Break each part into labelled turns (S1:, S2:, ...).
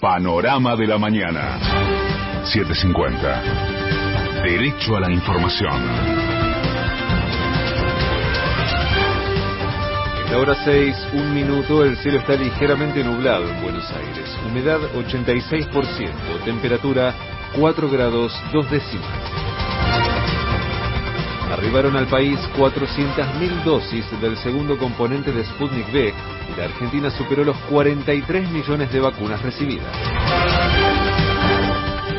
S1: Panorama de la mañana. 750. Derecho a la información.
S2: La hora 6, un minuto, el cielo está ligeramente nublado en Buenos Aires. Humedad 86%, temperatura 4 grados 2 décimas. Arribaron al país 400.000 dosis del segundo componente de Sputnik V y la Argentina superó los 43 millones de vacunas recibidas.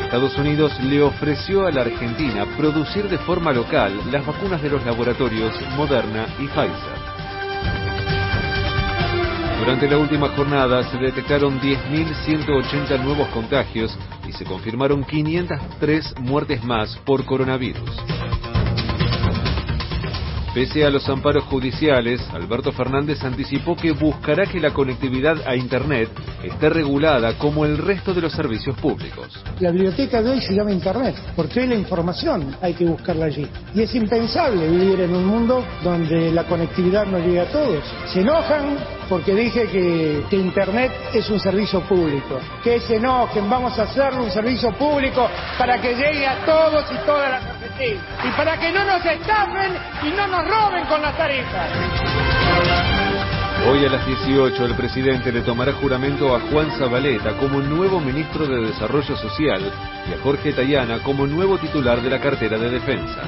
S2: Estados Unidos le ofreció a la Argentina producir de forma local las vacunas de los laboratorios Moderna y Pfizer. Durante la última jornada se detectaron 10.180 nuevos contagios y se confirmaron 503 muertes más por coronavirus. Pese a los amparos judiciales, Alberto Fernández anticipó que buscará que la conectividad a Internet esté regulada como el resto de los servicios públicos.
S3: La biblioteca de hoy se llama Internet, porque hoy la información hay que buscarla allí. Y es impensable vivir en un mundo donde la conectividad no llega a todos. Se enojan porque dije que, que, Internet es un servicio público. Que se enojen, vamos a hacerlo un servicio público para que llegue a todos y todas las Y para que no nos estafen y no nos roben con las tarifas.
S2: Hoy a las 18 el presidente le tomará juramento a Juan Zabaleta como nuevo ministro de Desarrollo Social y a Jorge Tayana como nuevo titular de la cartera de defensa.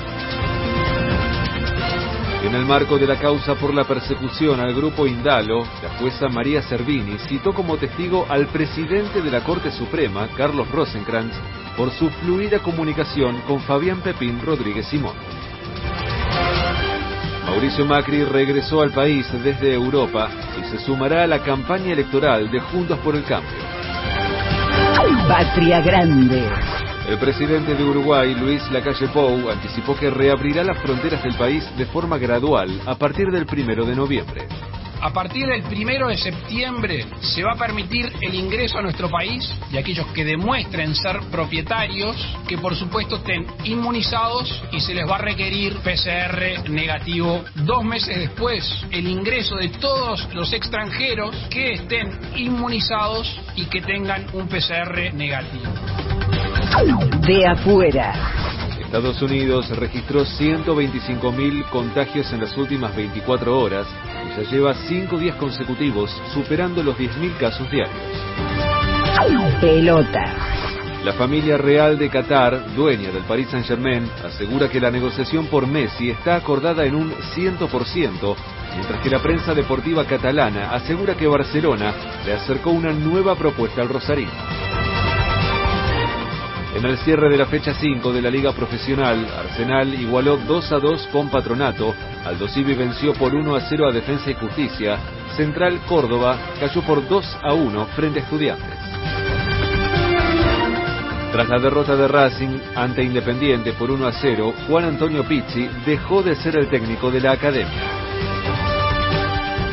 S2: En el marco de la causa por la persecución al grupo Indalo, la jueza María Servini citó como testigo al presidente de la Corte Suprema, Carlos Rosenkrantz, por su fluida comunicación con Fabián Pepín Rodríguez Simón. Mauricio Macri regresó al país desde Europa y se sumará a la campaña electoral de Juntos por el Cambio.
S4: Patria Grande.
S2: El presidente de Uruguay, Luis Lacalle Pou, anticipó que reabrirá las fronteras del país de forma gradual a partir del primero de noviembre.
S5: A partir del primero de septiembre se va a permitir el ingreso a nuestro país de aquellos que demuestren ser propietarios, que por supuesto estén inmunizados y se les va a requerir PCR negativo. Dos meses después, el ingreso de todos los extranjeros que estén inmunizados y que tengan un PCR negativo.
S4: De afuera.
S2: Estados Unidos registró 125.000 contagios en las últimas 24 horas y ya lleva cinco días consecutivos superando los 10.000 casos diarios.
S4: Pelota.
S2: La familia real de Qatar, dueña del Paris Saint-Germain, asegura que la negociación por Messi está acordada en un 100%, mientras que la prensa deportiva catalana asegura que Barcelona le acercó una nueva propuesta al Rosarino. En el cierre de la fecha 5 de la Liga Profesional, Arsenal igualó 2 a 2 con Patronato, Aldo Civi venció por 1 a 0 a Defensa y Justicia, Central Córdoba cayó por 2 a 1 frente a Estudiantes. Tras la derrota de Racing ante Independiente por 1 a 0, Juan Antonio Pizzi dejó de ser el técnico de la academia.